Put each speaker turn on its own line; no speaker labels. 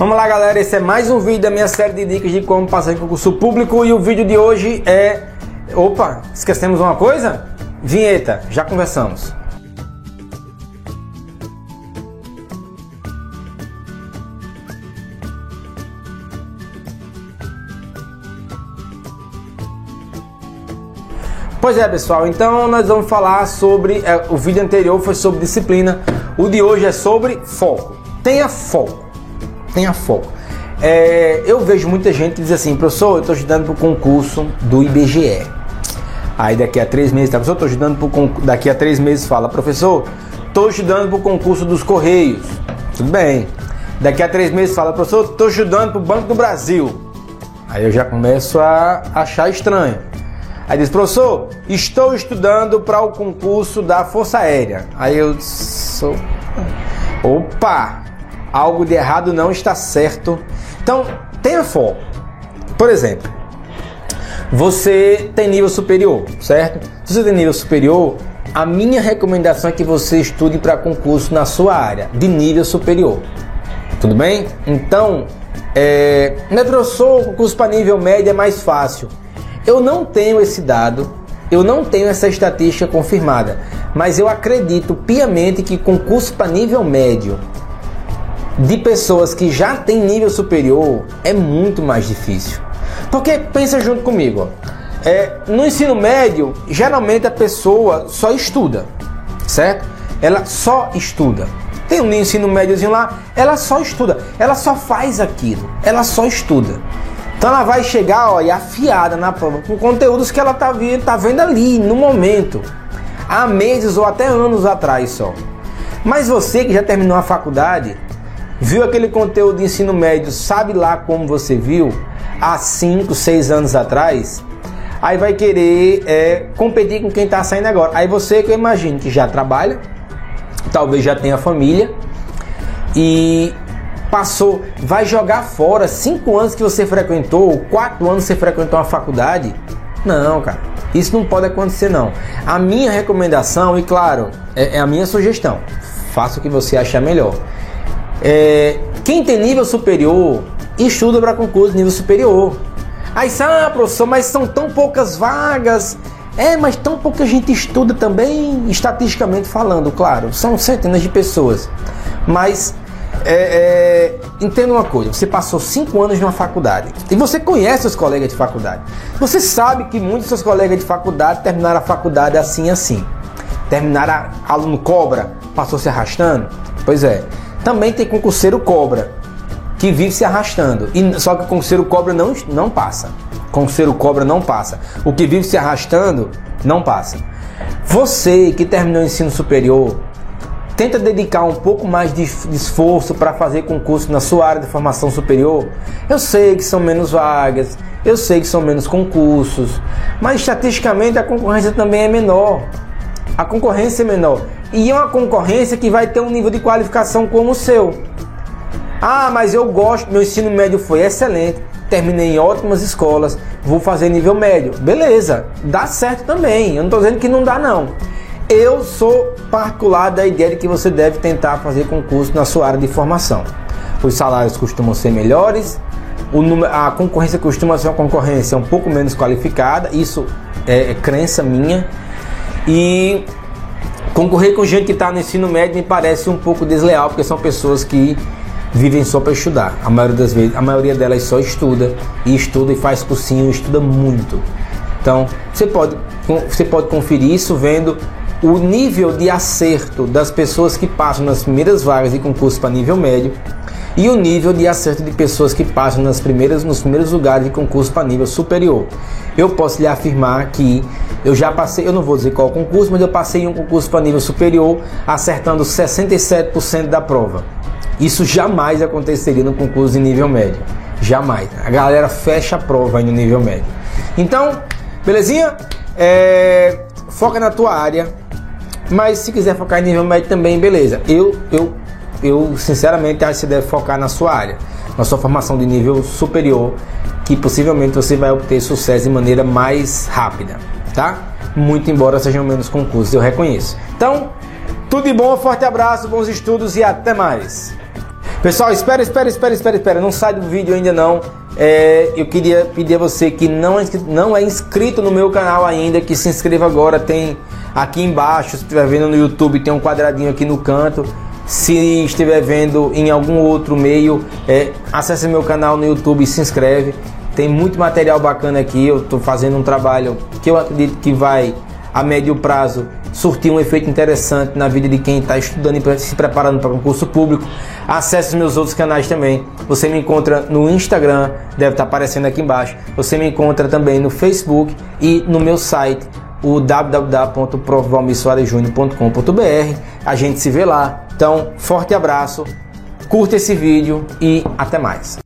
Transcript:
Vamos lá, galera. Esse é mais um vídeo da minha série de dicas de como passar em concurso público. E o vídeo de hoje é. Opa, esquecemos uma coisa? Vinheta, já conversamos. Pois é, pessoal, então nós vamos falar sobre. É, o vídeo anterior foi sobre disciplina, o de hoje é sobre foco. Tenha foco. Tenha foco. É, eu vejo muita gente que diz assim, professor, eu estou estudando para o concurso do IBGE. Aí daqui a três meses, tá, professor, estou estudando pro, daqui a três meses fala, professor, estou estudando para o concurso dos Correios. Tudo bem. Daqui a três meses fala, professor, estou estudando para o Banco do Brasil. Aí eu já começo a achar estranho. Aí diz, professor, estou estudando para o concurso da Força Aérea. Aí eu sou. Opa! Algo de errado não está certo. Então, tenha foco. Por exemplo, você tem nível superior, certo? Se você tem nível superior, a minha recomendação é que você estude para concurso na sua área, de nível superior. Tudo bem? Então, é, né, professor, concurso para nível médio é mais fácil. Eu não tenho esse dado, eu não tenho essa estatística confirmada, mas eu acredito piamente que concurso para nível médio de pessoas que já têm nível superior é muito mais difícil. Porque pensa junto comigo, é, no ensino médio, geralmente a pessoa só estuda, certo? Ela só estuda. Tem um ensino médiozinho lá, ela só estuda, ela só faz aquilo, ela só estuda. Então ela vai chegar ó, e afiada na prova com conteúdos que ela tá tá vendo ali no momento, há meses ou até anos atrás só. Mas você que já terminou a faculdade, viu aquele conteúdo de ensino médio, sabe lá como você viu há 5, 6 anos atrás, aí vai querer é, competir com quem está saindo agora. Aí você que eu imagino que já trabalha, talvez já tenha família e passou, vai jogar fora cinco anos que você frequentou, quatro anos que você frequentou uma faculdade. Não, cara, isso não pode acontecer não. A minha recomendação, e claro, é, é a minha sugestão, faça o que você achar melhor. É, quem tem nível superior, estuda para concurso nível superior. Aí, ah, professor, mas são tão poucas vagas. É, mas tão pouca gente estuda também, estatisticamente falando, claro. São centenas de pessoas. Mas é, é, entenda uma coisa: você passou cinco anos numa faculdade e você conhece os colegas de faculdade. Você sabe que muitos dos seus colegas de faculdade terminaram a faculdade assim assim. Terminaram aluno cobra, passou se arrastando. Pois é. Também tem concurseiro cobra que vive se arrastando. E, só que o concurseiro cobra não, não passa. Concurseiro cobra não passa. O que vive se arrastando não passa. Você que terminou o ensino superior, tenta dedicar um pouco mais de, esforço para fazer concurso na sua área de formação superior. Eu sei que são menos vagas, eu sei que são menos concursos, mas estatisticamente a concorrência também é menor. A concorrência é menor. E é uma concorrência que vai ter um nível de qualificação como o seu. Ah, mas eu gosto, meu ensino médio foi excelente, terminei em ótimas escolas, vou fazer nível médio. Beleza, dá certo também. Eu não estou dizendo que não dá não. Eu sou particular da ideia de que você deve tentar fazer concurso na sua área de formação. Os salários costumam ser melhores, a concorrência costuma ser uma concorrência um pouco menos qualificada, isso é, é crença minha. E concorrer com gente que está no ensino médio me parece um pouco desleal, porque são pessoas que vivem só para estudar. A maioria das vezes, a maioria delas só estuda e estuda e faz cursinho, estuda muito. Então, você pode, você pode conferir isso vendo o nível de acerto das pessoas que passam nas primeiras vagas de concurso para nível médio e o nível de acerto de pessoas que passam nas primeiras, nos primeiros lugares de concurso para nível superior. Eu posso lhe afirmar que eu já passei, eu não vou dizer qual concurso, mas eu passei em um concurso para nível superior acertando 67% da prova. Isso jamais aconteceria no concurso de nível médio. Jamais. A galera fecha a prova aí no nível médio. Então, belezinha? É, foca na tua área, mas se quiser focar em nível médio também, beleza. Eu, eu, eu sinceramente acho que você deve focar na sua área, na sua formação de nível superior, que possivelmente você vai obter sucesso de maneira mais rápida, tá? Muito embora sejam menos concursos, eu reconheço. Então, tudo de bom, forte abraço, bons estudos e até mais. Pessoal, espera, espera, espera, espera, espera. Não sai do vídeo ainda não. É, eu queria pedir a você que não é, inscrito, não é inscrito no meu canal ainda, que se inscreva agora. Tem aqui embaixo, se estiver vendo no YouTube, tem um quadradinho aqui no canto. Se estiver vendo em algum outro meio, é, acesse meu canal no YouTube se inscreve. Tem muito material bacana aqui. Eu estou fazendo um trabalho que eu acredito que vai a médio prazo surtir um efeito interessante na vida de quem está estudando e se preparando para concurso público. Acesse meus outros canais também. Você me encontra no Instagram, deve estar tá aparecendo aqui embaixo. Você me encontra também no Facebook e no meu site, o www.profvalmissoarejunior.com.br. A gente se vê lá. Então, forte abraço, curta esse vídeo e até mais.